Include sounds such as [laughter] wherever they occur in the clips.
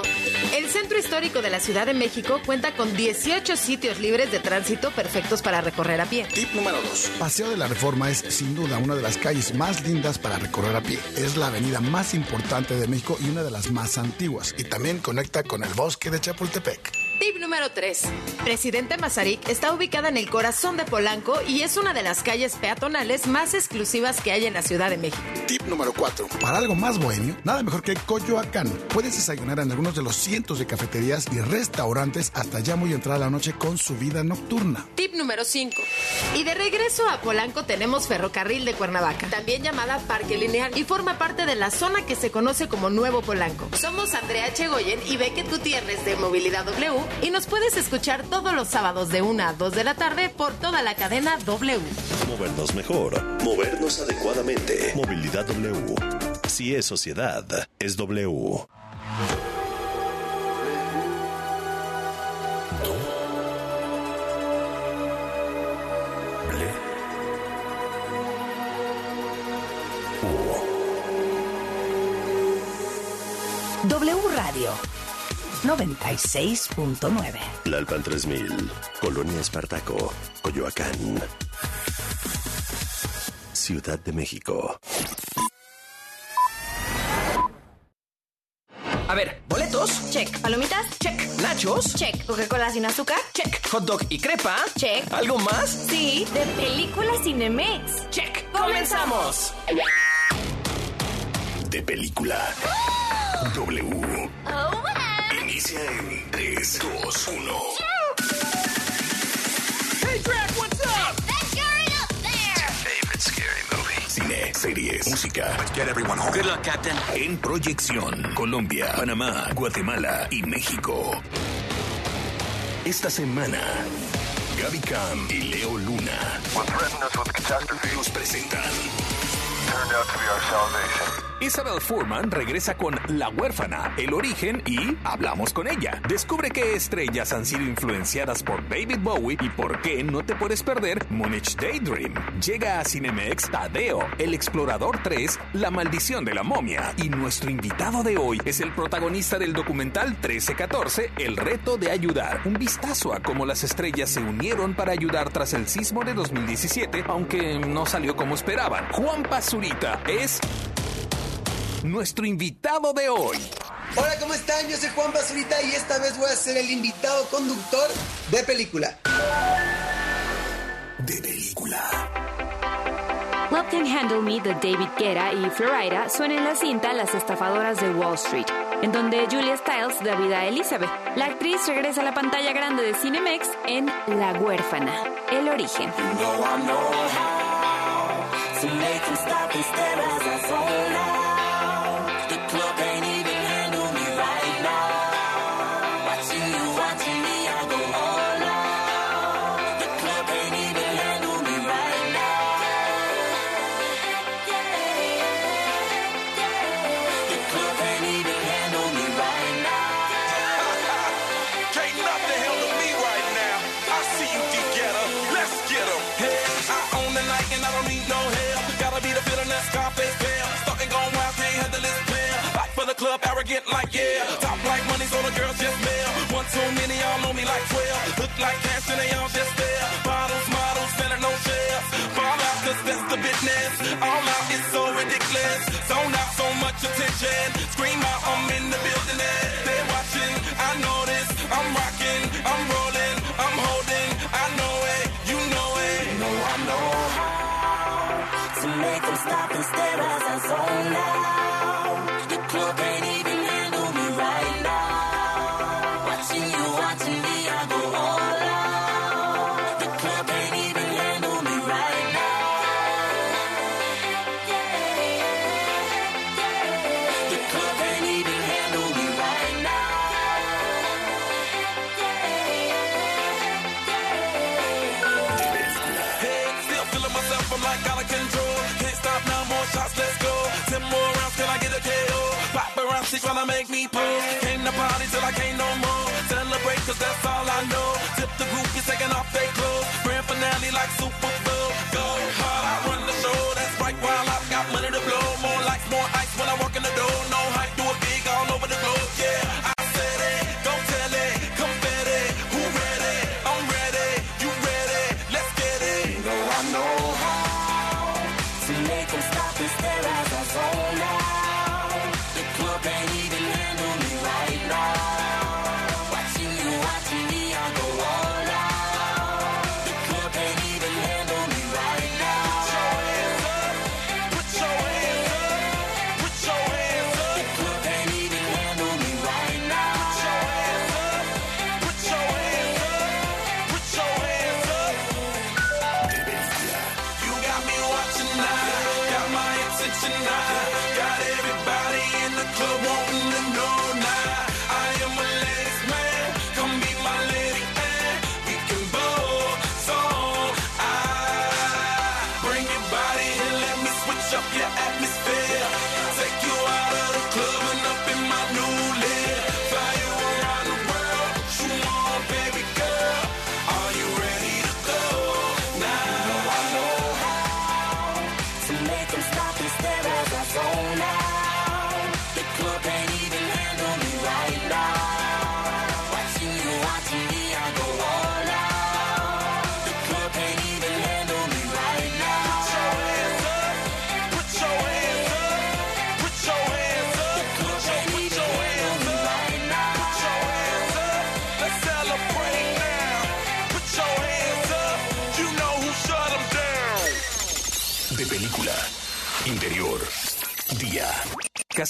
1. El centro histórico de la Ciudad de México cuenta con 18 sitios libres de tránsito perfectos para recorrer a pie. Tip número 2. Paseo de la Reforma es sin duda una de las calles más lindas para recorrer a pie. Es la avenida más importante de México y una de las más antiguas. Y también conecta con el bosque de Chapultepec. Tip número 3. Presidente Mazarik está ubicada en el corazón de Polanco y es una de las calles peatonales más exclusivas que hay en la Ciudad de México. Tip número 4. Para algo más bohemio, nada mejor que Coyoacán. Puedes desayunar en algunos de los cientos de cafeterías y restaurantes hasta ya muy entrada la noche con su vida nocturna. Tip número 5. Y de regreso a Polanco tenemos Ferrocarril de Cuernavaca, también llamada Parque Lineal, y forma parte de la zona que se conoce como Nuevo Polanco. Somos Andrea Chegoyen y Beckett Gutiérrez de Movilidad W y nos puedes escuchar todos los sábados de 1 a 2 de la tarde por toda la cadena W. Movernos mejor, movernos adecuadamente. Movilidad W. Si es sociedad, es W. W Radio 96.9. Lalpan 3000, Colonia Espartaco, Coyoacán. Ciudad de México. A ver, boletos. Check. ¿Palomitas? Check. Nachos. Check. ¿Coca-Cola sin azúcar? Check. Hot dog y crepa. Check. ¿Algo más? Sí, de película Cinemex. Check. ¡Comenzamos! De película. W. Inicia en 3, 2, 1. Hey, Drag, what's up? Favorite scary movie. Cine, series, música. Get everyone home. Good luck, Captain. En proyección, Colombia, Panamá, Guatemala y México. Esta semana, Gaby Cam y Leo Luna What threatened us with catastrophe nos presentan turned out to be our salvation. Isabel Furman regresa con La huérfana, El origen y hablamos con ella. Descubre qué estrellas han sido influenciadas por David Bowie y por qué no te puedes perder Munich Daydream. Llega a Cinemex Tadeo, El explorador 3, La maldición de la momia. Y nuestro invitado de hoy es el protagonista del documental 1314, El reto de ayudar. Un vistazo a cómo las estrellas se unieron para ayudar tras el sismo de 2017, aunque no salió como esperaban. Juan Pazurita es nuestro invitado de hoy. Hola, ¿cómo están? Yo soy Juan Basurita y esta vez voy a ser el invitado conductor de película. de película. Love Can Handle Me de David Guetta y Florida suena en la cinta Las estafadoras de Wall Street, en donde Julia Stiles da vida a Elizabeth. La actriz regresa a la pantalla grande de Cinemex en La huérfana, el origen. Can't arrogant like yeah. Top like money, so the girls just mail. One too many, y'all know me like 12. Look like cash and they all just there. Bottles, models, selling no shares. Fall out, cause that's the business. All out is so ridiculous. Zone out, so much attention. Scream out, I'm in the building. They're watching, I know this. I'm rocking, I'm rolling, I'm holding. I know it, you know it. You know I know how to make them stop and stare as I zone out. Tryna make me pose. Came to party till I can't no more. Celebrate, cause that's all I know. Tip the groupies taking off their clothes. Grand finale like Super Bowl. Go hard, I run the show. That's right, while I've got money to blow. More lights, more ice when I walk tonight. Got everybody in the club wanting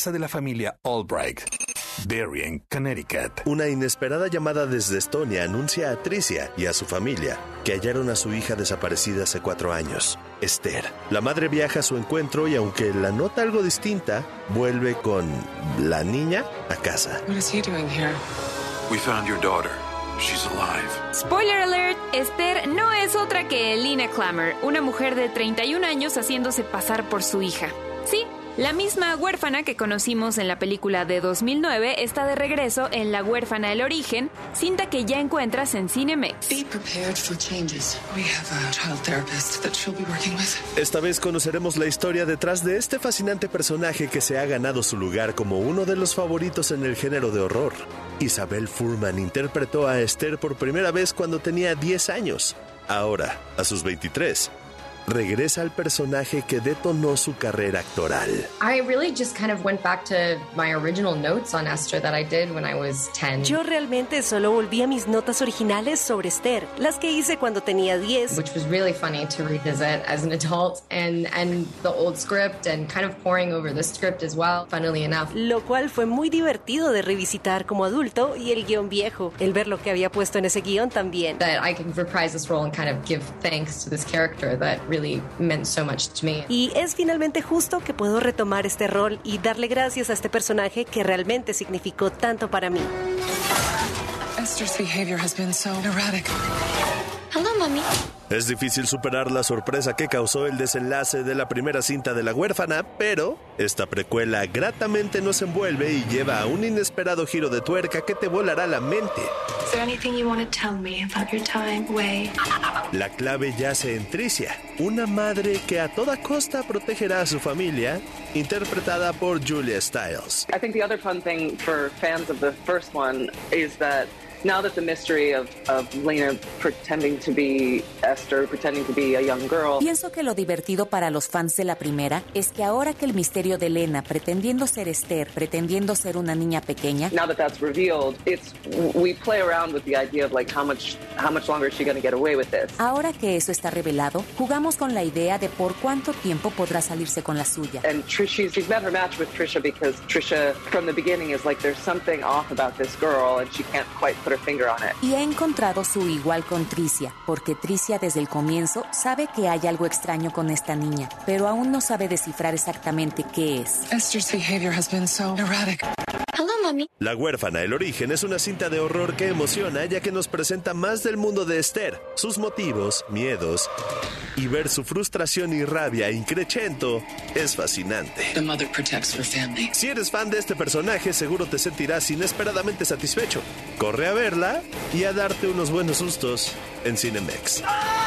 Casa de la familia Albright. Darien, Connecticut. Una inesperada llamada desde Estonia anuncia a Tricia y a su familia que hallaron a su hija desaparecida hace cuatro años, Esther. La madre viaja a su encuentro y aunque la nota algo distinta, vuelve con la niña a casa. What is he doing here? We found your daughter. She's alive. Spoiler alert, Esther no es otra que Lina Clammer, una mujer de 31 años haciéndose pasar por su hija. Sí, la misma huérfana que conocimos en la película de 2009 está de regreso en La huérfana El origen, cinta que ya encuentras en Cinemex. Be prepared for changes. We have a child therapist that she'll be working with. Esta vez conoceremos la historia detrás de este fascinante personaje que se ha ganado su lugar como uno de los favoritos en el género de horror. Isabel Furman interpretó a Esther por primera vez cuando tenía 10 años. Ahora, a sus 23, regresa al personaje que detonó su carrera actoral. I really just kind of went back to my original notes on Esther that I did when I was 10. Yo realmente solo volví a mis notas originales sobre Esther, las que hice cuando tenía 10. Which was really funny to revisit as an adult and and the old script and kind of pouring over the script as well, funnily enough. Lo cual fue muy divertido de revisitar como adulto y el guion viejo, el ver lo que había puesto en ese guion también. That I can reprise this role and kind of give thanks to this character that really meant so much to me. Y es finalmente justo que puedo retomar este rol y darle gracias a este personaje que realmente significó tanto para mí. Esther's behavior has been so erratic. Hello, mommy. Es difícil superar la sorpresa que causó el desenlace de la primera cinta de La huérfana, pero esta precuela gratamente nos envuelve y lleva a un inesperado giro de tuerca que te volará la mente. La clave yace en Tricia, una madre que a toda costa protegerá a su familia, interpretada por Julia Stiles. I think the other fun thing for fans of the first one is that now that the mystery of, of Lena pretending to be Esther, pretending to be a young girl. Pienso que lo divertido para los fans de la primera es que ahora que el misterio de Lena pretendiendo ser Esther, pretendiendo ser una niña pequeña, Now that that's revealed, it's we play around with the idea of like how much how much longer is she going to get away with this? ahora que eso está revelado, jugamos con la idea de por cuánto tiempo podrá salirse con la suya. And Trish, she's, she's met her match with Trisha because Trisha, from the beginning, is like there's something off about this girl, and she can't quite put her. Y ha encontrado su igual con Tricia, porque Tricia desde el comienzo sabe que hay algo extraño con esta niña, pero aún no sabe descifrar exactamente qué es. Esther's behavior has been so erratic. La huérfana, el origen, es una cinta de horror que emociona ya que nos presenta más del mundo de Esther, sus motivos, miedos y ver su frustración y rabia increchento es fascinante. The mother protects her family. Si eres fan de este personaje, seguro te sentirás inesperadamente satisfecho. Corre a verla y a darte unos buenos sustos en Cinemex. De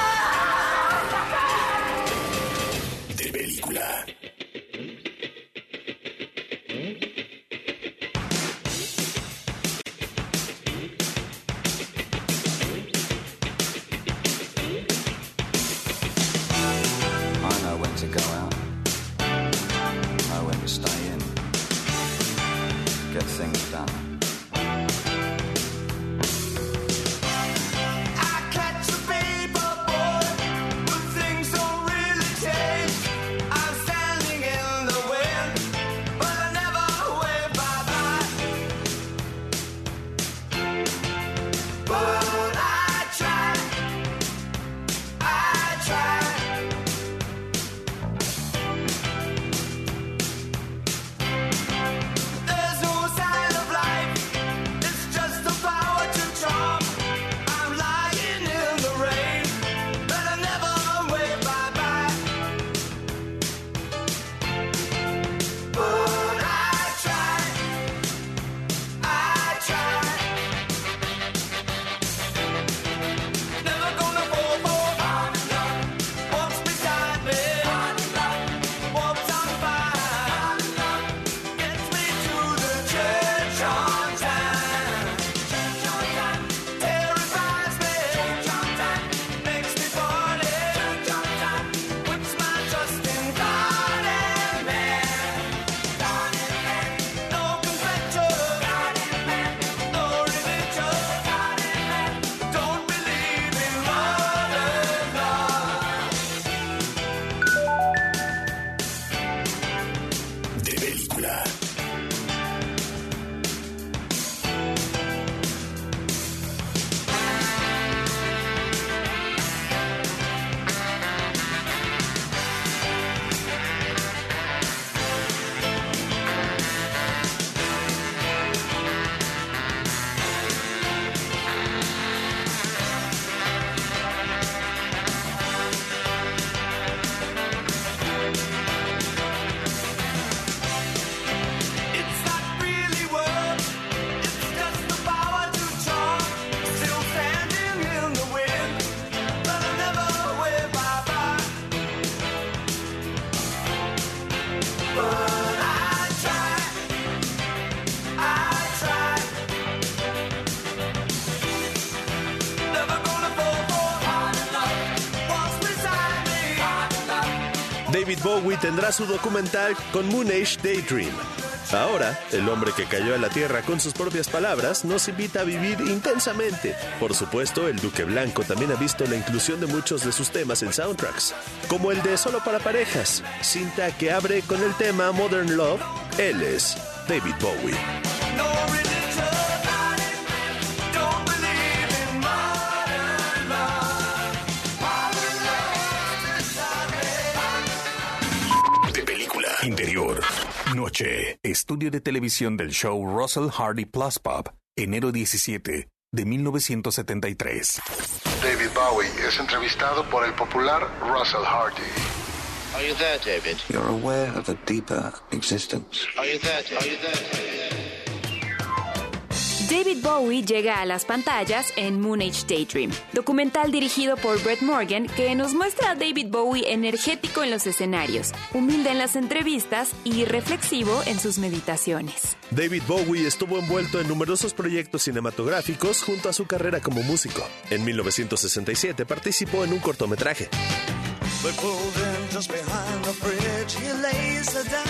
Bowie tendrá su documental con Moon Age Daydream. Ahora, el hombre que cayó a la Tierra con sus propias palabras nos invita a vivir intensamente. Por supuesto, el Duque Blanco también ha visto la inclusión de muchos de sus temas en soundtracks, como el de Solo para Parejas, cinta que abre con el tema Modern Love. Él es David Bowie. Noche. Estudio de televisión del show Russell Hardy Plus Pop. Enero 17 de 1973. David Bowie es entrevistado por el popular Russell Hardy. Are you there, David? You're aware of a deeper existence. Are you there, David? Are you there, David Bowie llega a las pantallas en Moon Age Daydream, documental dirigido por Brett Morgan que nos muestra a David Bowie energético en los escenarios, humilde en las entrevistas y reflexivo en sus meditaciones. David Bowie estuvo envuelto en numerosos proyectos cinematográficos junto a su carrera como músico. En 1967 participó en un cortometraje.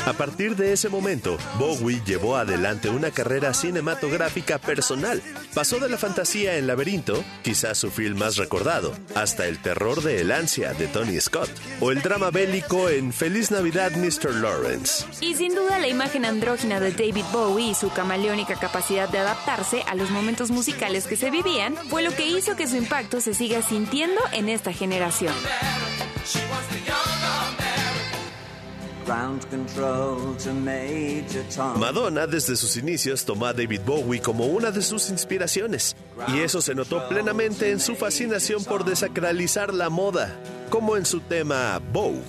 A partir de ese momento, Bowie llevó adelante una carrera cinematográfica personal. Pasó de la fantasía en Laberinto, quizás su film más recordado, hasta el terror de El Ansia de Tony Scott, o el drama bélico en Feliz Navidad Mr. Lawrence. Y sin duda la imagen andrógina de David Bowie y su camaleónica capacidad de adaptarse a los momentos musicales que se vivían fue lo que hizo que su impacto se siga sintiendo en esta generación. Madonna desde sus inicios tomó a David Bowie como una de sus inspiraciones, y eso se notó plenamente en su fascinación por desacralizar la moda, como en su tema Vogue.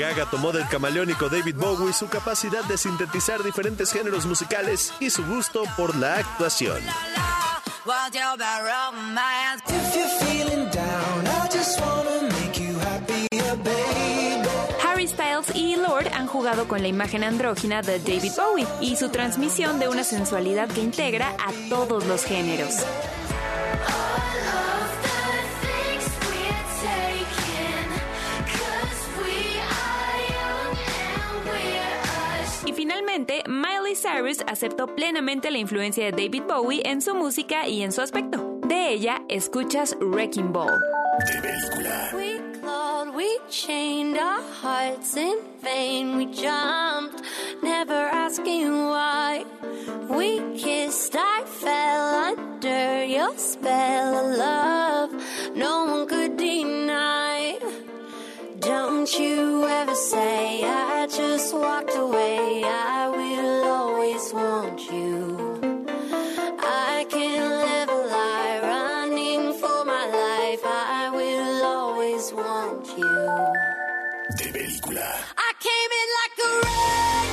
Gaga tomó del camaleónico David Bowie su capacidad de sintetizar diferentes géneros musicales y su gusto por la actuación. Harry Styles y Lord han jugado con la imagen andrógina de David Bowie y su transmisión de una sensualidad que integra a todos los géneros. Finalmente, Miley Cyrus aceptó plenamente la influencia de David Bowie en su música y en su aspecto. De ella, escuchas Wrecking Ball. De película. We clawed, we chained our hearts in vain. We jumped, never asking why. We kissed, I fell under your spell of love. No one could deny. Don't you ever say I just walked away. I will always want you. I can't live a lie running for my life. I will always want you. De película. I came in like a wrecking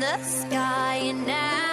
the sky, and now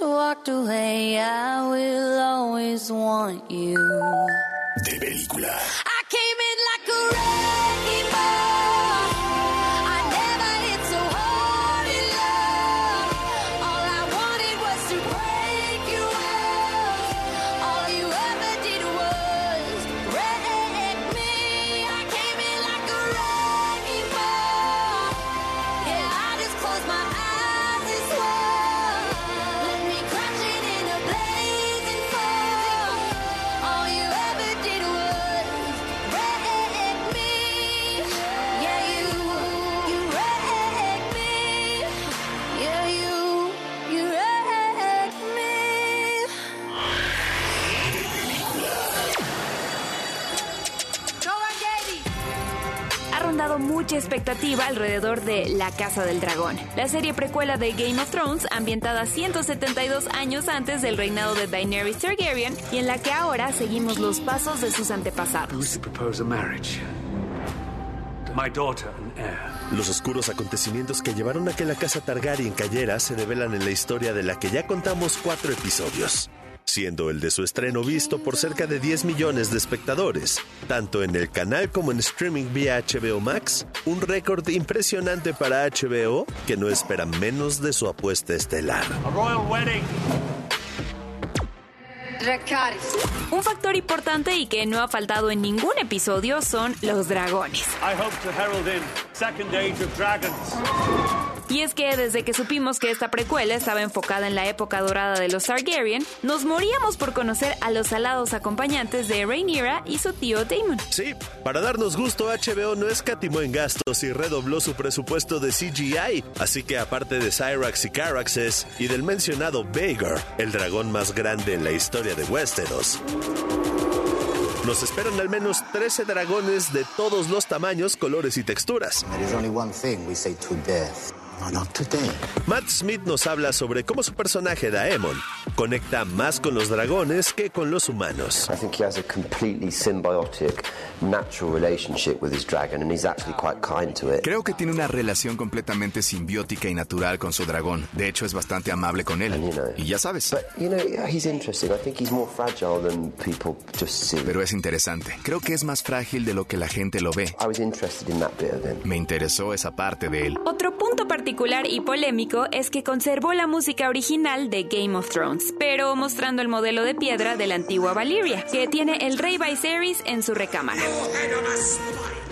walked away. I mucha expectativa alrededor de La Casa del Dragón, la serie precuela de Game of Thrones ambientada 172 años antes del reinado de Daenerys Targaryen y en la que ahora seguimos los pasos de sus antepasados. My daughter and heir. Los oscuros acontecimientos que llevaron a que la casa Targaryen cayera se develan en la historia de la que ya contamos cuatro episodios, siendo el de su estreno visto por cerca de 10 millones de espectadores, tanto en el canal como en streaming vía HBO Max, un récord impresionante para HBO que no espera menos de su apuesta estelar. A royal wedding. Un factor importante y que no ha faltado en ningún episodio son los dragones. I hope to Y es que desde que supimos que esta precuela estaba enfocada en la época dorada de los Targaryen, nos moríamos por conocer a los alados acompañantes de Rhaenyra y su tío Daemon. Sí, para darnos gusto, HBO no escatimó en gastos y redobló su presupuesto de CGI, así que aparte de Cyrax y Caraxes y del mencionado Vagar, el dragón más grande en la historia de Westeros, nos esperan al menos 13 dragones de todos los tamaños, colores y texturas. There is only one thing we say to death. No, not today. Matt Smith nos habla sobre cómo su personaje Daemon conecta más con los dragones que con los humanos. I think he has a completely symbiotic, natural relationship with his dragon, and he's actually quite kind to it. Creo que tiene una relación completamente simbiótica y natural con su dragón. De hecho, es bastante amable con él. Y ya sabes. But you know, he's interesting. I think he's more fragile than people just see. Pero es interesante. Creo que es más frágil de lo que la gente lo ve. I was interested in that bit of him. Me interesó esa parte de él. Otro punto particular y polémico es que conservó la música original de Game of Thrones, pero mostrando el modelo de piedra de la antigua Valyria, que tiene el rey Viserys en su recámara.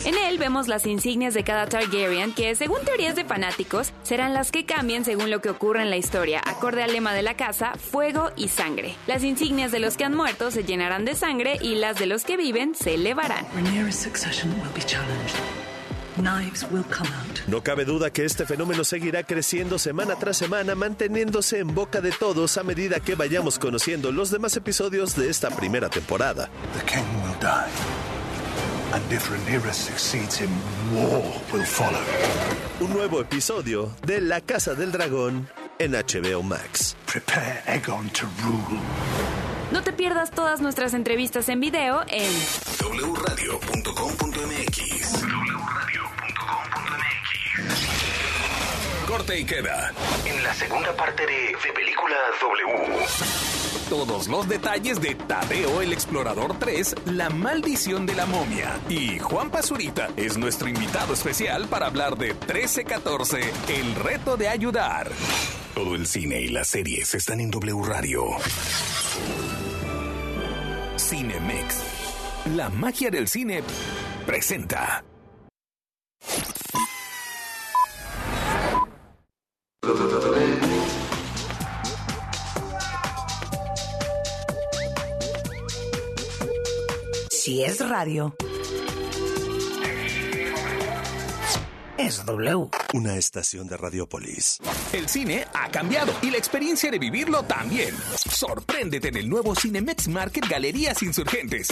En él vemos las insignias de cada Targaryen que, según teorías de fanáticos, serán las que cambien según lo que ocurra en la historia, acorde al lema de la casa, fuego y sangre. Las insignias de los que han muerto se llenarán de sangre y las de los que viven se elevarán. No cabe duda que este fenómeno seguirá creciendo semana tras semana, manteniéndose en boca de todos a medida que vayamos conociendo los demás episodios de esta primera temporada. The king will die. And if Rhaenyra succeeds him, war will follow. Un nuevo episodio de La Casa del Dragón en HBO Max. Prepare Aegon to rule. No te pierdas todas nuestras entrevistas en video en wradio.com.mx. Corte y queda. En la segunda parte de De Película W. Todos los detalles de Tadeo el Explorador 3, La Maldición de la Momia. Y Juan Pazurita es nuestro invitado especial para hablar de 1314, El Reto de Ayudar. Todo el cine y las series están en W Radio. Cinemex. La magia del cine presenta. Si es radio, es W. una estación de Radiopolis. El cine ha cambiado y la experiencia de vivirlo también. Sorpréndete en el nuevo Cinemex Market Galerías Insurgentes.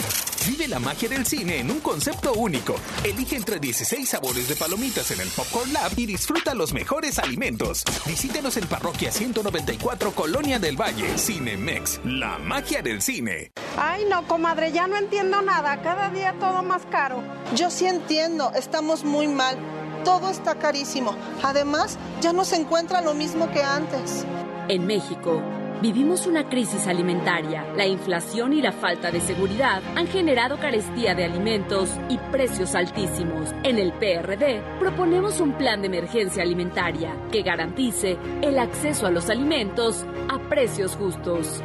Vive la magia del cine en un concepto único. Elige entre 16 sabores de palomitas en el Popcorn Lab y disfruta los mejores alimentos. Visítenos en Parroquia 194 Colonia del Valle. Cinemex, la magia del cine. Ay, no, comadre, ya no entiendo nada. Cada día todo más caro. Yo sí entiendo, estamos muy mal. Todo está carísimo. Además, ya no se encuentra lo mismo que antes. En México, vivimos una crisis alimentaria. La inflación y la falta de seguridad han generado carestía de alimentos y precios altísimos. En el PRD proponemos un plan de emergencia alimentaria que garantice el acceso a los alimentos a precios justos.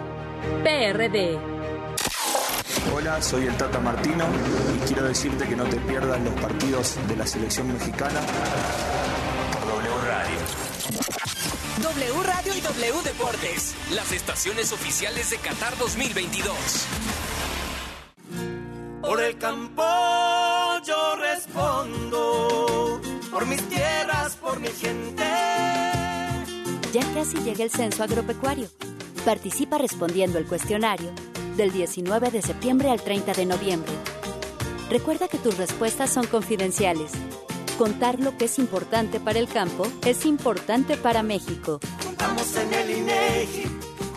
PRD. Hola, soy el Tata Martino y quiero decirte que no te pierdas los partidos de la selección mexicana por W Radio. W Radio y W Deportes, las estaciones oficiales de Qatar 2022. Por el campo yo respondo, por mis tierras, por mi gente. Ya casi llega el censo agropecuario. Participa respondiendo el cuestionario del 19 de septiembre al 30 de noviembre. Recuerda que tus respuestas son confidenciales. Contar lo que es importante para el campo es importante para México. Contamos en el INEGI,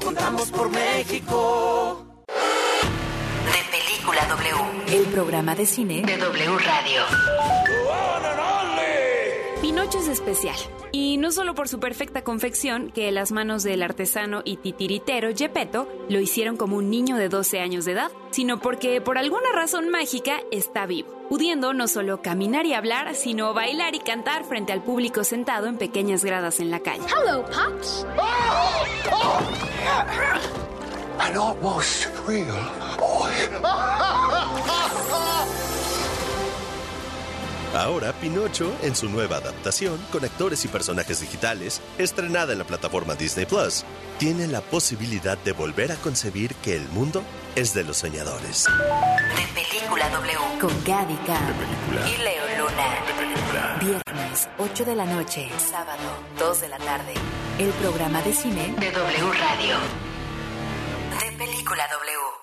contamos por México. De Película W. El programa de cine de W Radio. Pinocho es especial. Y no solo por su perfecta confección, que las manos del artesano y titiritero Gepetto lo hicieron como un niño de 12 años de edad, sino porque por alguna razón mágica está vivo, pudiendo no solo caminar y hablar, sino bailar y cantar frente al público sentado en pequeñas gradas en la calle. Hello, Pops. An almost real boy. Ahora Pinocho, en su nueva adaptación, con actores y personajes digitales, estrenada en la plataforma Disney Plus, tiene la posibilidad de volver a concebir que el mundo es de los soñadores. De Película W. Con Gaby Cam y Leo Luna. Viernes, 8 de la noche. Sábado, 2 de la tarde. El programa de cine de W Radio. De Película W.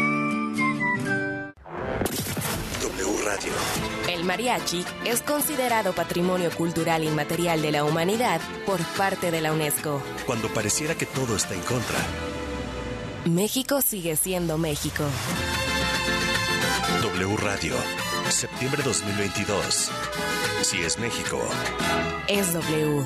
W Radio. El mariachi es considerado Patrimonio Cultural Inmaterial de la Humanidad por parte de la UNESCO. Cuando pareciera que todo está en contra, México sigue siendo México. W Radio. Septiembre 2022. Si es México. Es W.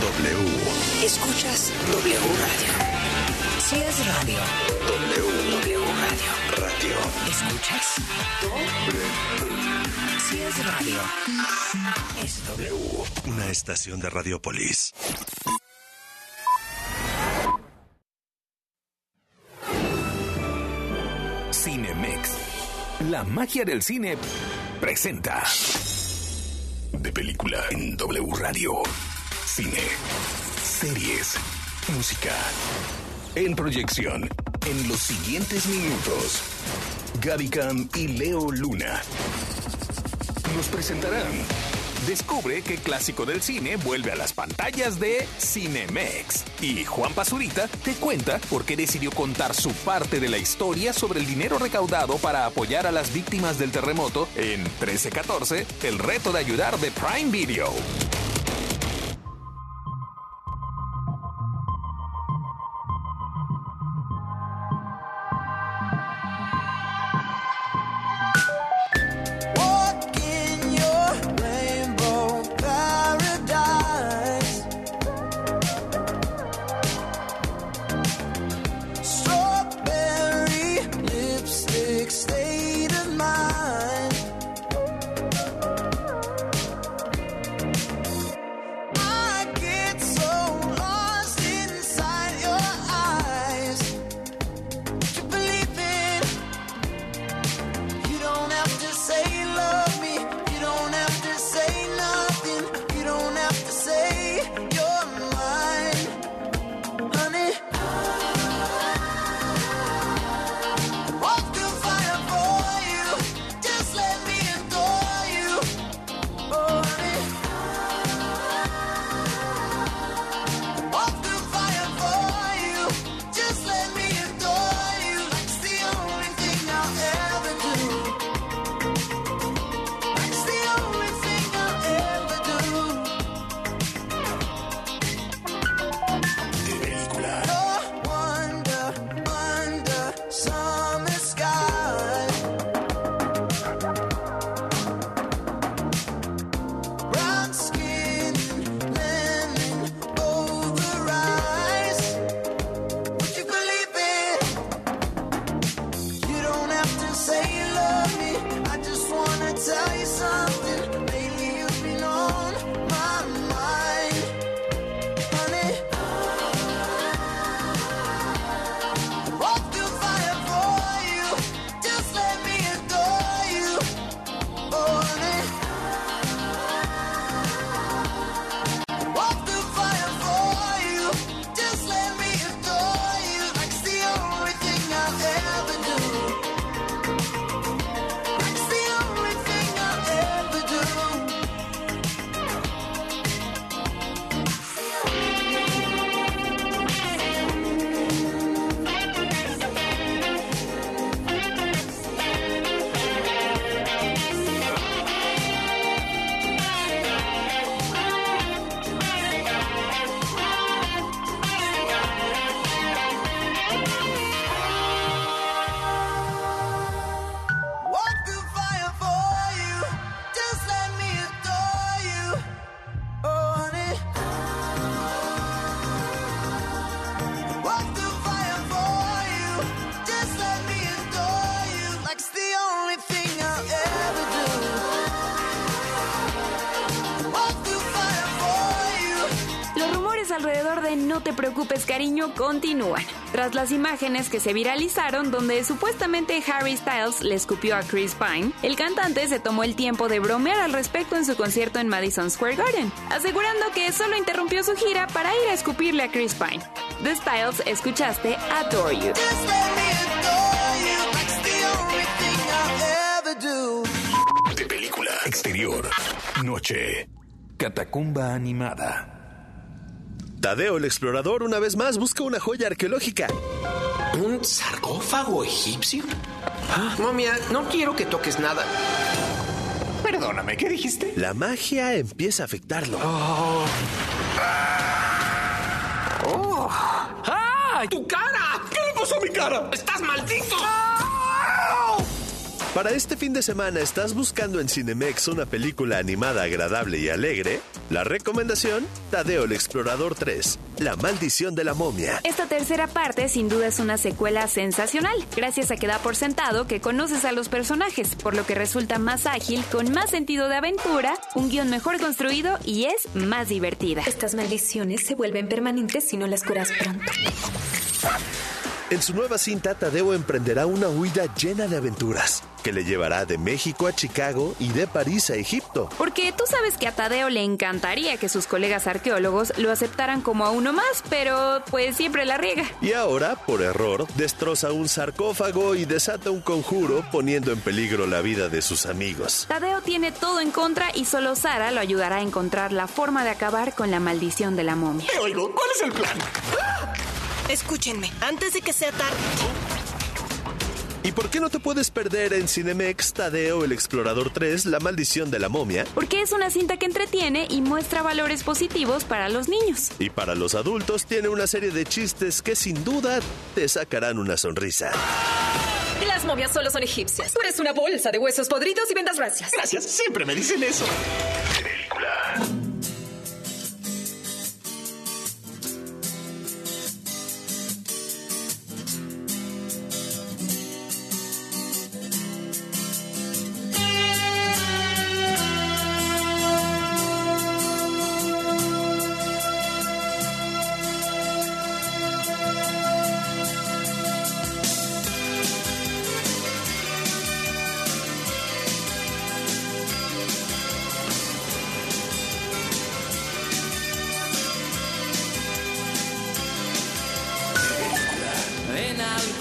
W. Escuchas W Radio. Si es radio. W. W Radio. Radio. ¿Escuchas? Si es radio. Es W. Una estación de Radiopolis. Cinemex. La magia del cine presenta. De película en W Radio. Cine, series, música. En proyección, en los siguientes minutos, Gaby Cam y Leo Luna nos presentarán. Descubre qué clásico del cine vuelve a las pantallas de Cinemex. Y Juan Pazurita te cuenta por qué decidió contar su parte de la historia sobre el dinero recaudado para apoyar a las víctimas del terremoto en 1314, el reto de ayudar de Prime Video. Cariño continúan. Tras las imágenes que se viralizaron donde supuestamente Harry Styles le escupió a Chris Pine, el cantante se tomó el tiempo de bromear al respecto en su concierto en Madison Square Garden, asegurando que solo interrumpió su gira para ir a escupirle a Chris Pine. De Styles escuchaste Adore You. De película. Exterior. Noche. Catacumba animada. Tadeo el explorador una vez más busca una joya arqueológica. ¿Un sarcófago egipcio? Ah, Momia, no quiero que toques nada. Perdóname, ¿qué dijiste? La magia empieza a afectarlo. Oh. ¡Ay! ¡Tu cara! ¿Qué le pasó a mi cara? ¡Estás maldito! Para este fin de semana estás buscando en Cinemex una película animada agradable y alegre. La recomendación, Tadeo el Explorador 3, La maldición de la momia. Esta tercera parte sin duda es una secuela sensacional, gracias a que da por sentado que conoces a los personajes, por lo que resulta más ágil, con más sentido de aventura, un guion mejor construido y es más divertida. Estas maldiciones se vuelven permanentes si no las curas pronto. En su nueva cinta, Tadeo emprenderá una huida llena de aventuras. que le llevará de México a Chicago y de París a Egipto. Porque tú sabes que a Tadeo le encantaría que sus colegas arqueólogos lo aceptaran como a uno más, pero pues siempre la riega. Y ahora, por error, destroza un sarcófago y desata un conjuro poniendo en peligro la vida de sus amigos. Tadeo tiene todo en contra y solo Sara lo ayudará a encontrar la forma de acabar con la maldición de la momia. Te oigo, ¿cuál es el plan? Escúchenme, antes de que sea tarde. ¿Y por qué no te puedes perder en Cinemex Tadeo el Explorador 3, La Maldición de la Momia? Porque es una cinta que entretiene y muestra valores positivos para los niños. Y para los adultos tiene una serie de chistes que sin duda te sacarán una sonrisa. Las momias solo son egipcias. Tú eres una bolsa de huesos podridos y vendas gracias. Gracias, siempre me dicen eso. en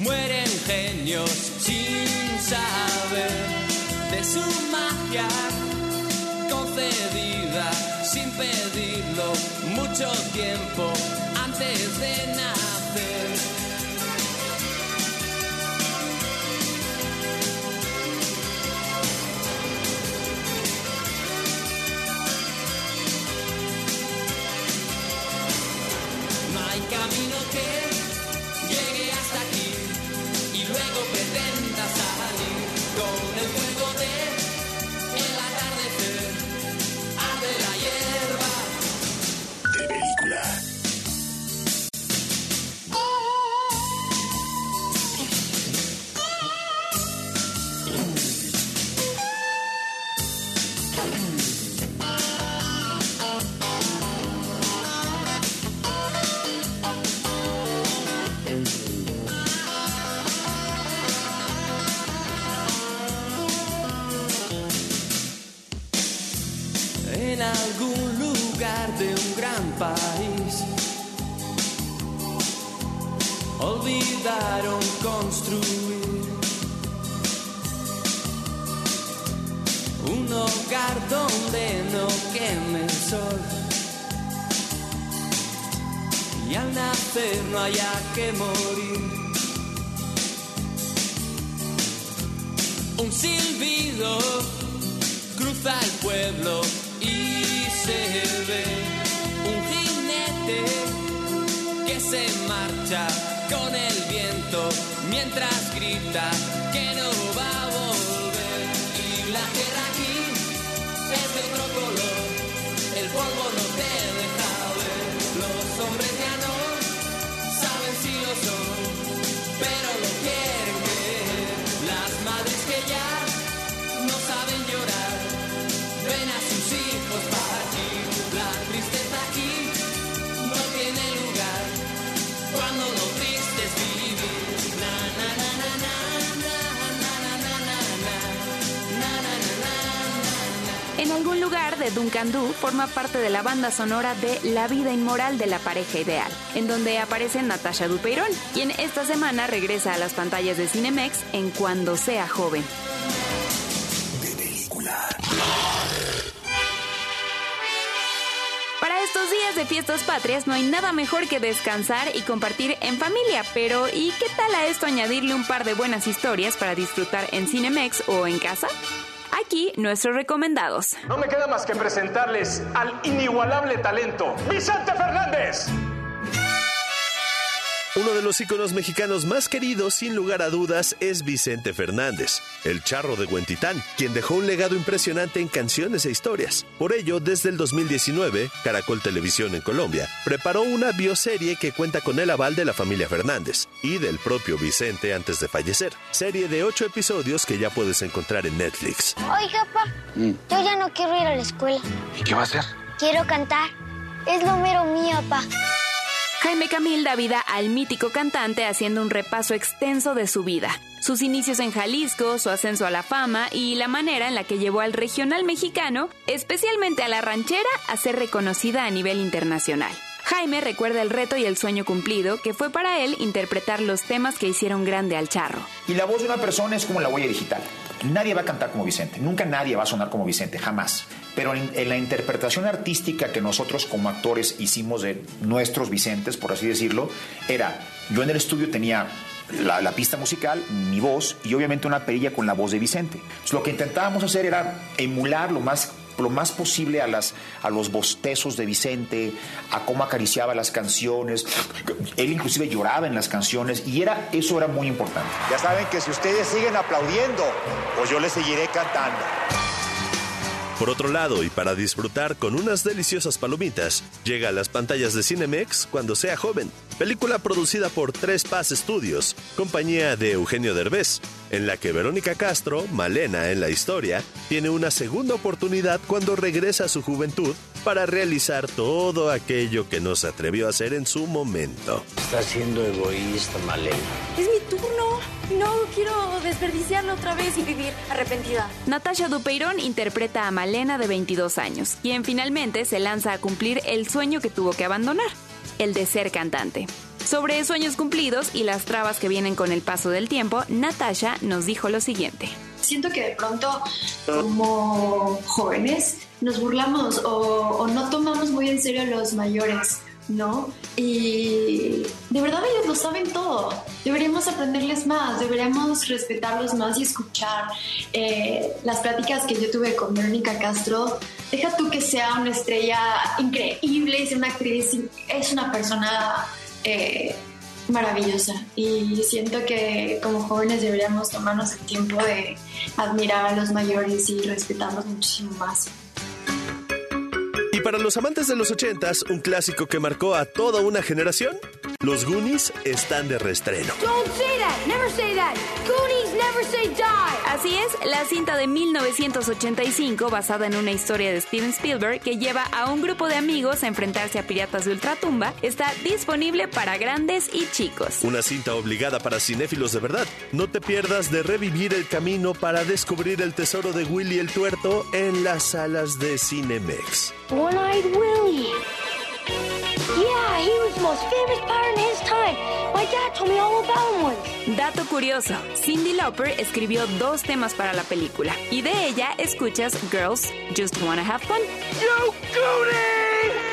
mueren genios sin saber de su magia concedida sin pedirlo mucho tiempo antes de nacer. Un hogar donde no queme el sol y al nacer no haya que morir. Un silbido cruza el pueblo y se ve un jinete que se marcha con el viento mientras grita que no va a volver. La tierra aquí es de otro color, el polvo no te deja ver. Los hombres ya no saben si lo son, algún lugar de Duncan Du forma parte de la banda sonora de La vida inmoral de la pareja ideal, en donde aparece Natasha Dupeirón, quien esta semana regresa a las pantallas de Cinemex en Cuando sea joven. Para estos días de fiestas patrias no hay nada mejor que descansar y compartir en familia, pero ¿y qué tal a esto añadirle un par de buenas historias para disfrutar en Cinemex o en casa? Aquí nuestros recomendados. No me queda más que presentarles al inigualable talento, Vicente Fernández. Uno de los íconos mexicanos más queridos, sin lugar a dudas, es Vicente Fernández, el charro de Huentitán, quien dejó un legado impresionante en canciones e historias. Por ello, desde el 2019, Caracol Televisión en Colombia preparó una bioserie que cuenta con el aval de la familia Fernández y del propio Vicente antes de fallecer. Serie de ocho episodios que ya puedes encontrar en Netflix. Oiga, papá, yo ya no quiero ir a la escuela. ¿Y qué va a hacer? Quiero cantar. Es lo mero mío, papá. Jaime Camil da vida al mítico cantante haciendo un repaso extenso de su vida, sus inicios en Jalisco, su ascenso a la fama y la manera en la que llevó al regional mexicano, especialmente a la ranchera, a ser reconocida a nivel internacional. Jaime recuerda el reto y el sueño cumplido que fue para él interpretar los temas que hicieron grande al charro. Y la voz de una persona es como la huella digital. Nadie va a cantar como Vicente, nunca nadie va a sonar como Vicente, jamás. Pero en, la interpretación artística que nosotros como actores hicimos de nuestros Vicentes, por así decirlo, era, yo en el estudio tenía la, pista musical, mi voz y obviamente una perilla con la voz de Vicente. Lo que intentábamos hacer era emular lo más lo más posible a, las, a los bostezos de Vicente, a cómo acariciaba las canciones. Él inclusive lloraba en las canciones y era, eso era muy importante. Ya saben que si ustedes siguen aplaudiendo, pues yo les seguiré cantando. Por otro lado, y para disfrutar con unas deliciosas palomitas, llega a las pantallas de Cinemex cuando sea joven. Película producida por Tres Paz Studios, compañía de Eugenio Derbez, en la que Verónica Castro, Malena en la historia, tiene una segunda oportunidad cuando regresa a su juventud para realizar todo aquello que no se atrevió a hacer en su momento. Está siendo egoísta, Malena. Es mi turno. No quiero desperdiciarlo otra vez y vivir arrepentida. Natasha Dupeirón interpreta a Malena de 22 años, quien finalmente se lanza a cumplir el sueño que tuvo que abandonar, el de ser cantante. Sobre sueños cumplidos y las trabas que vienen con el paso del tiempo, Natasha nos dijo lo siguiente. Siento que de pronto, como jóvenes, nos burlamos o, no tomamos muy en serio a los mayores. ¿no? Y de verdad ellos lo saben todo. Deberíamos aprenderles más, deberíamos respetarlos más y escuchar eh, las pláticas que yo tuve con Verónica Castro. Deja tú que sea una estrella increíble, es una actriz, es una persona eh, maravillosa. Y siento que como jóvenes deberíamos tomarnos el tiempo de admirar a los mayores y respetarlos muchísimo más. Y para los amantes de los ochentas, un clásico que marcó a toda una generación, los Goonies están de reestreno. Así es, la cinta de 1985, basada en una historia de Steven Spielberg que lleva a un grupo de amigos a enfrentarse a piratas de ultratumba, está disponible para grandes y chicos. Una cinta obligada para cinéfilos de verdad. No te pierdas de revivir el camino para descubrir el tesoro de Willy el Tuerto en las salas de Cinemex. One-eyed Willie. Yeah, he was the most famous pirate in his time. My dad told me all about him once. Dato curioso, Cindy Lauper escribió dos temas para la película y de ella escuchas Girls Just Wanna Have Fun. ¡Yo, Goody!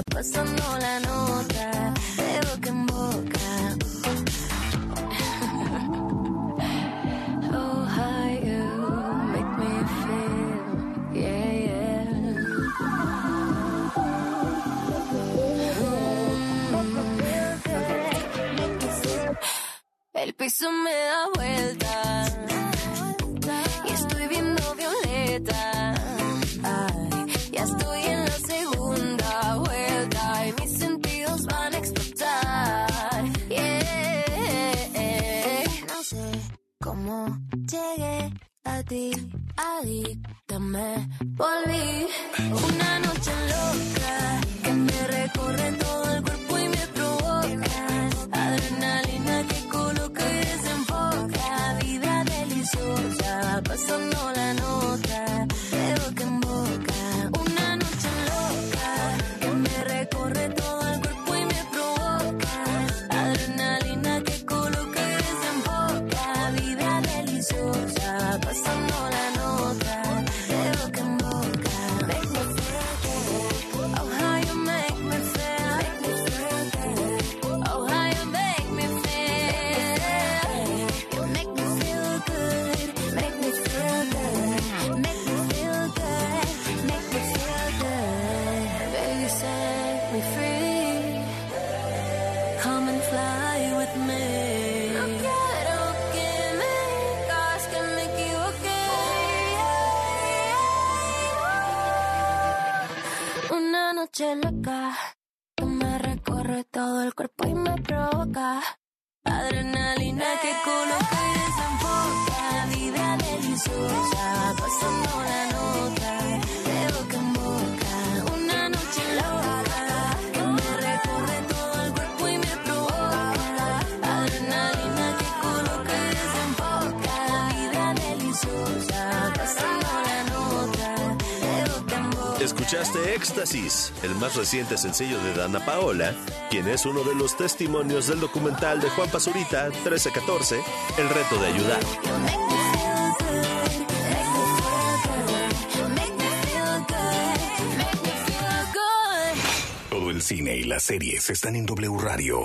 Pasando la nota de boca en boca [laughs] Oh, how you make me feel, yeah, yeah. [laughs] El piso me da vueltas adicta volví. Escuchaste Éxtasis, el más reciente sencillo de Dana Paola, quien es uno de los testimonios del documental de Juan Pazurita 1314, El reto de ayudar. Todo el cine y las series están en W Radio.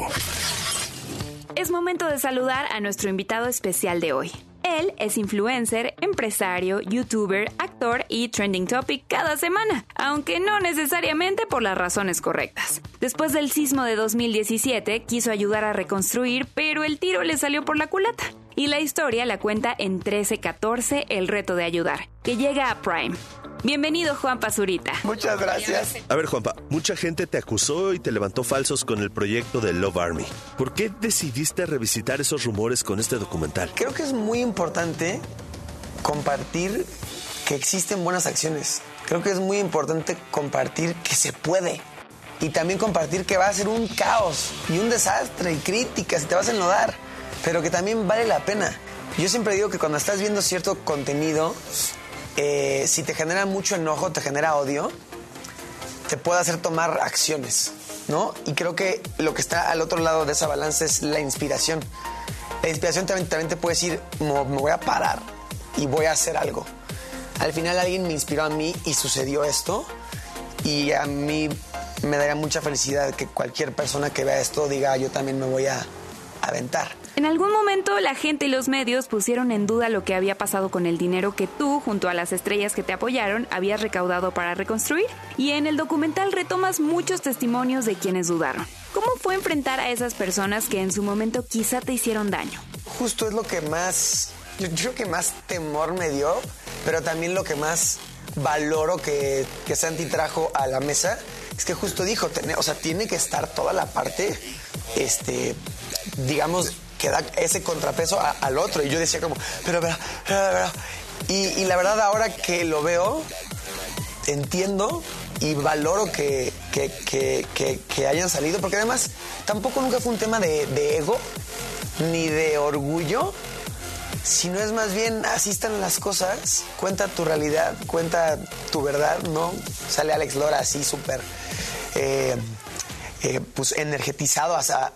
Es momento de saludar a nuestro invitado especial de hoy. Él es influencer, empresario, youtuber, actor y trending topic cada semana, aunque no necesariamente por las razones correctas. Después del sismo de 2017, quiso ayudar a reconstruir, pero el tiro le salió por la culata. Y la historia la cuenta en 1314, El reto de ayudar, que llega a Prime. Bienvenido Juan Pazurita. Muchas gracias. A ver, Juanpa, mucha gente te acusó y te levantó falsos con el proyecto de Love Army. ¿Por qué decidiste revisitar esos rumores con este documental? Creo que es muy importante compartir que existen buenas acciones. Creo que es muy importante compartir que se puede. Y también compartir que va a ser un caos y un desastre y críticas y te vas a enlodar. Pero que también vale la pena. Yo siempre digo que cuando estás viendo cierto contenido, eh, si te genera mucho enojo, te genera odio, te puede hacer tomar acciones, ¿no? Y creo que lo que está al otro lado de esa balanza es la inspiración. La inspiración también, también te puede decir, me me voy a parar y voy a hacer algo. Al final alguien me inspiró a mí y sucedió esto y a mí me daría mucha felicidad que cualquier persona que vea esto diga, yo también me voy a aventar. En algún momento la gente y los medios pusieron en duda lo que había pasado con el dinero que tú, junto a las estrellas que te apoyaron, habías recaudado para reconstruir. Y en el documental retomas muchos testimonios de quienes dudaron. ¿Cómo fue enfrentar a esas personas que en su momento quizá te hicieron daño? Justo es lo que más, yo creo que más temor me dio, pero también lo que más valoro que, que Santi trajo a la mesa es que justo dijo, o sea, tiene que estar toda la parte, este, digamos, que da ese contrapeso al otro. Y yo decía como, pero, pero, pero. Y, la verdad ahora que lo veo, entiendo y valoro que, que- que- que- que hayan salido, porque además tampoco nunca fue un tema de, de ego ni de orgullo, sino es más bien así están las cosas, cuenta tu realidad, cuenta tu verdad, ¿no? Sale Alex Lora así súper... eh, eh, pues energetizado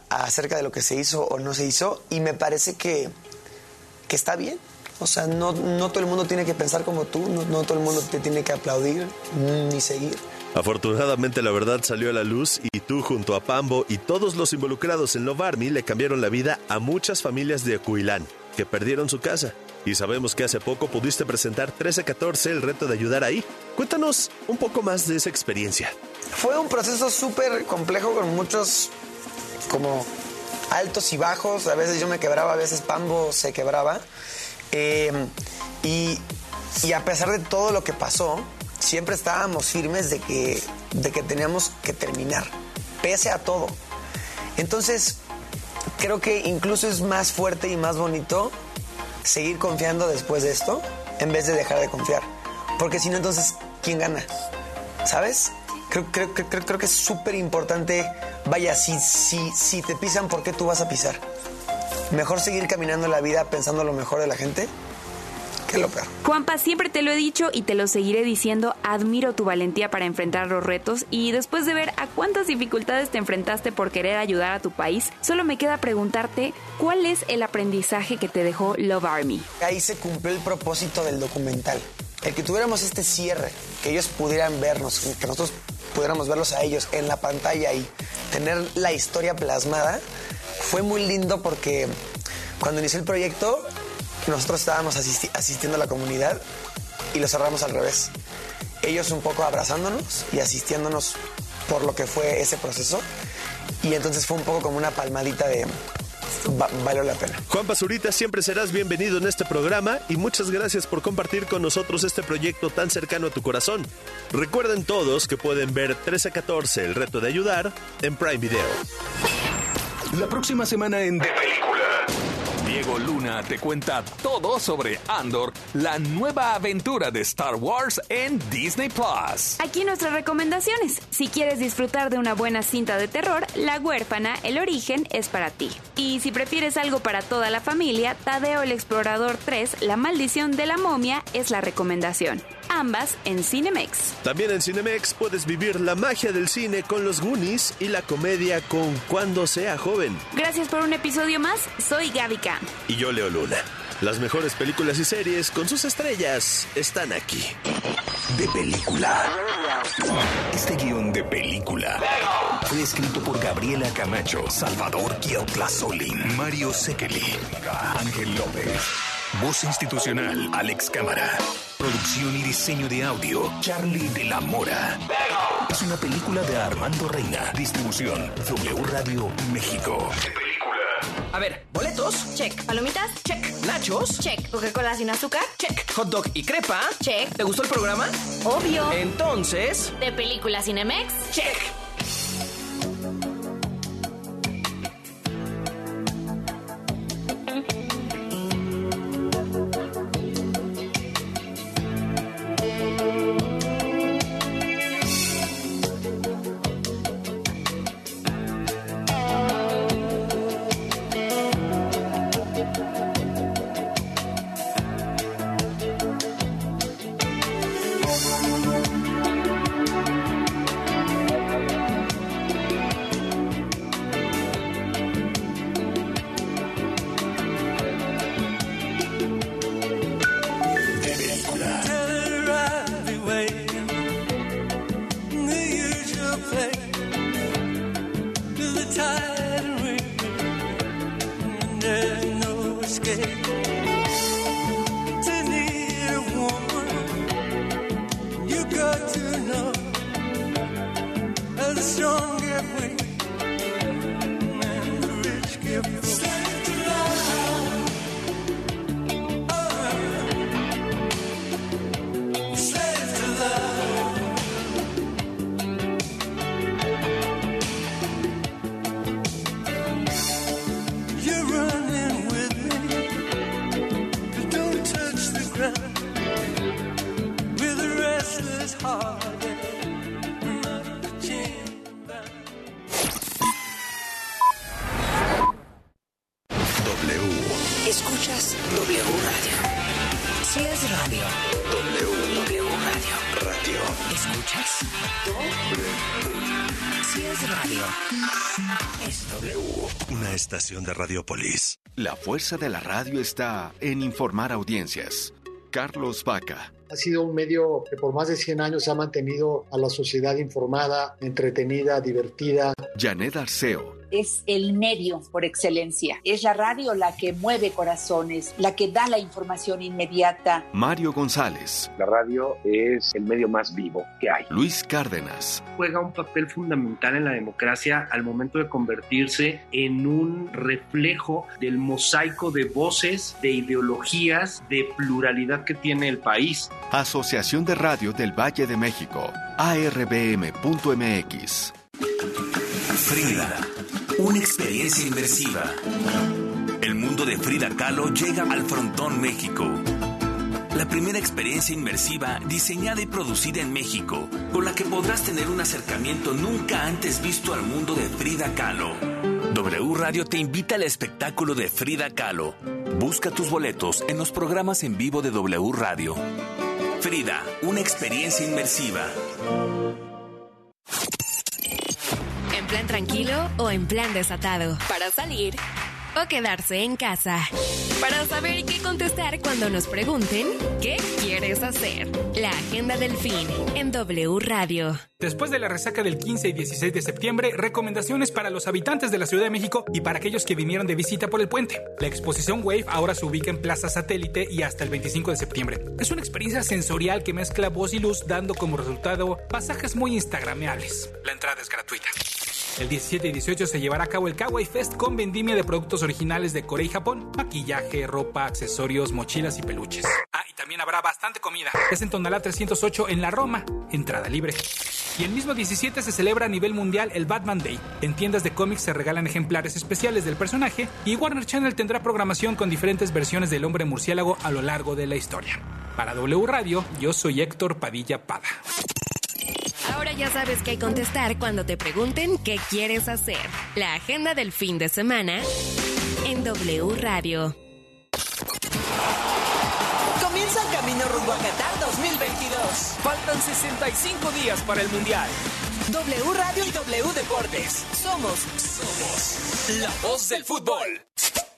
acerca de lo que se hizo o no se hizo y me parece que, que está bien. O sea, no, no todo el mundo tiene que pensar como tú, no, todo el mundo te tiene que aplaudir ni seguir. Afortunadamente la verdad salió a la luz y tú junto a Pambo y todos los involucrados en Love le cambiaron la vida a muchas familias de Acuilán que perdieron su casa. Y sabemos que hace poco pudiste presentar 1314 el reto de ayudar ahí. Cuéntanos un poco más de esa experiencia. Fue un proceso súper complejo con muchos como altos y bajos. A veces yo me quebraba, a veces Pambo se quebraba. Eh, y, y a pesar de todo lo que pasó, siempre estábamos firmes de que, de que teníamos que terminar, pese a todo. Entonces, creo que incluso es más fuerte y más bonito seguir confiando después de esto en vez de dejar de confiar. Porque si no, entonces, ¿quién gana? ¿Sabes? Creo, creo, creo, creo- que es súper importante, vaya, si, si, si te pisan, ¿por qué tú vas a pisar? Mejor seguir caminando la vida pensando lo mejor de la gente que lo peor. Juanpa, siempre te lo he dicho y te lo seguiré diciendo, admiro tu valentía para enfrentar los retos y después de ver a cuántas dificultades te enfrentaste por querer ayudar a tu país, solo me queda preguntarte cuál es el aprendizaje que te dejó Love Army. Ahí se cumplió el propósito del documental. El que tuviéramos este cierre, que ellos pudieran vernos, que nosotros pudiéramos verlos a ellos en la pantalla y tener la historia plasmada, fue muy lindo porque cuando inició el proyecto, nosotros estábamos asisti- asistiendo a la comunidad y lo cerramos al revés. Ellos un poco abrazándonos y asistiéndonos por lo que fue ese proceso. Y entonces fue un poco como una palmadita de va- valió la pena. Juan Pazurita, siempre serás bienvenido en este programa y muchas gracias por compartir con nosotros este proyecto tan cercano a tu corazón. Recuerden todos que pueden ver 1314 el reto de ayudar en Prime Video. La próxima semana en De Película. Diego Luna te cuenta todo sobre Andor, la nueva aventura de Star Wars en Disney Plus. Aquí nuestras recomendaciones. Si quieres disfrutar de una buena cinta de terror, La huérfana, El origen es para ti. Y si prefieres algo para toda la familia, Tadeo el Explorador 3, La maldición de la momia es la recomendación. Ambas en Cinemex. También en Cinemex puedes vivir la magia del cine con los Goonies y la comedia con Cuando sea joven. Gracias por un episodio más. Soy Gaby. Y yo Leo Luna. Las mejores películas y series con sus estrellas están aquí. De película. Este guion de película fue escrito por Gabriela Camacho, Salvador Solin, Mario Sekeli, Ángel López. Voz institucional, Alex Cámara. Producción y diseño de audio, Charlie de la Mora. Es una película de Armando Reina. Distribución, W Radio México. A ver, boletos. Check. ¿Palomitas? Check. Nachos. Check. ¿Coca-Cola sin azúcar? Check. Hot dog y crepa. Check. ¿Te gustó el programa? Obvio. Entonces. ¿De película Cinemex? Check. Ground. With a restless heart. W. Escuchas W Radio. Si es radio. W. W Radio. Radio. ¿Escuchas? Si es radio. Es W. Una estación de Radiopolis. La fuerza de la radio está en informar audiencias. Carlos Vaca. Ha sido un medio que por más de 100 años ha mantenido a la sociedad informada, entretenida, divertida. Janet Arceo. Es el medio por excelencia. Es la radio la que mueve corazones, la que da la información inmediata. Mario González. La radio es el medio más vivo que hay. Luis Cárdenas. juega un papel fundamental en la democracia al momento de convertirse en un reflejo del mosaico de voces, de ideologías, de pluralidad que tiene el país. Asociación de Radio del Valle de México. ARBM.mx. Frida. Una experiencia inmersiva. El mundo de Frida Kahlo llega al Frontón México. La primera experiencia inmersiva diseñada y producida en México, con la que podrás tener un acercamiento nunca antes visto al mundo de Frida Kahlo. W Radio te invita al espectáculo de Frida Kahlo. Busca tus boletos en los programas en vivo de W Radio. Frida, una experiencia inmersiva. En plan tranquilo o en plan desatado. Para salir o quedarse en casa. Para saber qué contestar cuando nos pregunten qué quieres hacer. La agenda del fin en W Radio. Después de la resaca del 15 y 16 de septiembre, recomendaciones para los habitantes de la Ciudad de México y para aquellos que vinieron de visita por el puente. La exposición Wave ahora se ubica en Plaza Satélite y hasta el 25 de septiembre. Es una experiencia sensorial que mezcla voz y luz dando como resultado pasajes muy instagrameables. La entrada es gratuita. El 17 y 18 se llevará a cabo el Kawaii Fest con vendimia de productos originales de Corea y Japón, maquillaje, ropa, accesorios, mochilas y peluches. Ah, y también habrá bastante comida. Es en Tonalá 308 en la Roma, entrada libre. Y el mismo 17 se celebra a nivel mundial el Batman Day. En tiendas de cómics se regalan ejemplares especiales del personaje y Warner Channel tendrá programación con diferentes versiones del hombre murciélago a lo largo de la historia. Para W Radio, yo soy Héctor Padilla Pada. Ahora ya sabes qué contestar cuando te pregunten qué quieres hacer. La agenda del fin de semana en W Radio. Comienza el camino rumbo a Qatar 2022. Faltan 65 días para el Mundial. W Radio y W Deportes. Somos, somos la voz del fútbol.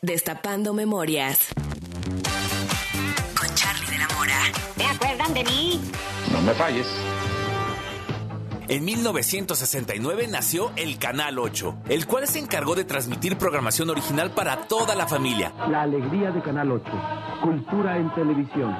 Destapando memorias. Con Charlie de la Mora. ¿Te acuerdan de mí? No me falles. En 1969 nació el Canal 8, el cual se encargó de transmitir programación original para toda la familia. La alegría de Canal 8. Cultura en televisión.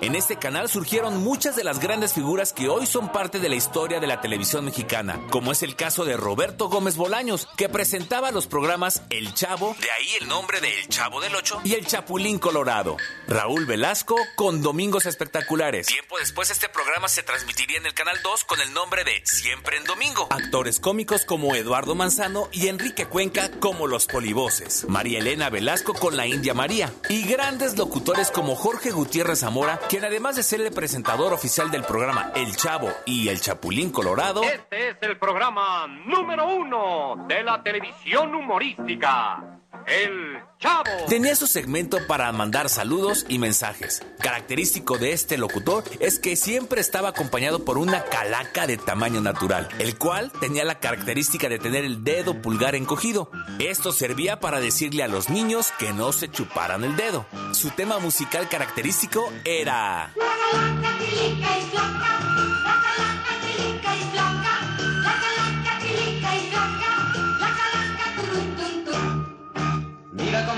En este canal surgieron muchas de las grandes figuras que hoy son parte de la historia de la televisión mexicana, como es el caso de Roberto Gómez Bolaños, que presentaba los programas El Chavo, de ahí el nombre de El Chavo del 8, y El Chapulín Colorado. Raúl Velasco con Domingos Espectaculares. Tiempo después este programa se transmitiría en el Canal 2 con el nombre de Siempre en Domingo. Actores cómicos como Eduardo Manzano y Enrique Cuenca como Los Polivoces. María Elena Velasco con La India María. Y grandes locutores como Jorge Gutiérrez Zamora, quien además de ser el presentador oficial del programa El Chavo y El Chapulín Colorado, Este es el programa número uno de la televisión humorística. El Chavo. tenía su segmento para mandar saludos y mensajes. Característico de este locutor es que siempre estaba acompañado por una calaca de tamaño natural, el cual tenía la característica de tener el dedo pulgar encogido. Esto servía para decirle a los niños que no se chuparan el dedo. Su tema musical característico era... Mira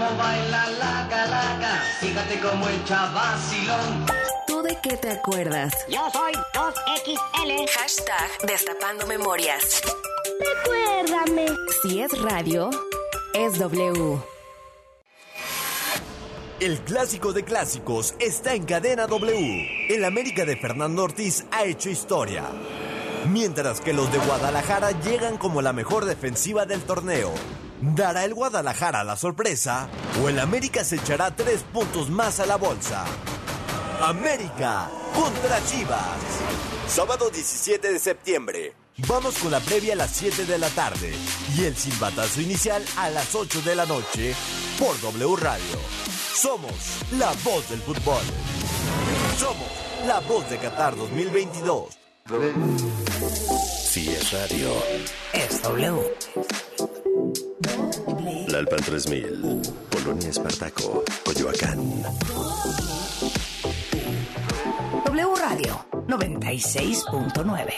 cómo baila la calaca, fíjate cómo echa vacilón. ¿Tú de qué te acuerdas? Yo soy 2XL. Hashtag Destapando Memorias. Recuérdame. Si es radio, es W. El clásico de clásicos está en cadena W. El América de Fernando Ortiz ha hecho historia. Mientras que los de Guadalajara llegan como la mejor defensiva del torneo. ¿Dará el Guadalajara la sorpresa? ¿O el América se echará tres puntos más a la bolsa? América contra Chivas. Sábado 17 de septiembre. Vamos con la previa a las 7 de la tarde y el silbatazo inicial a las 8 de la noche por W Radio. Somos la voz del fútbol. Somos la voz de Qatar 2022. Si es radio. Es W. La Alpan 3000. Polonia Espartaco. Coyoacán. W Radio 96.9.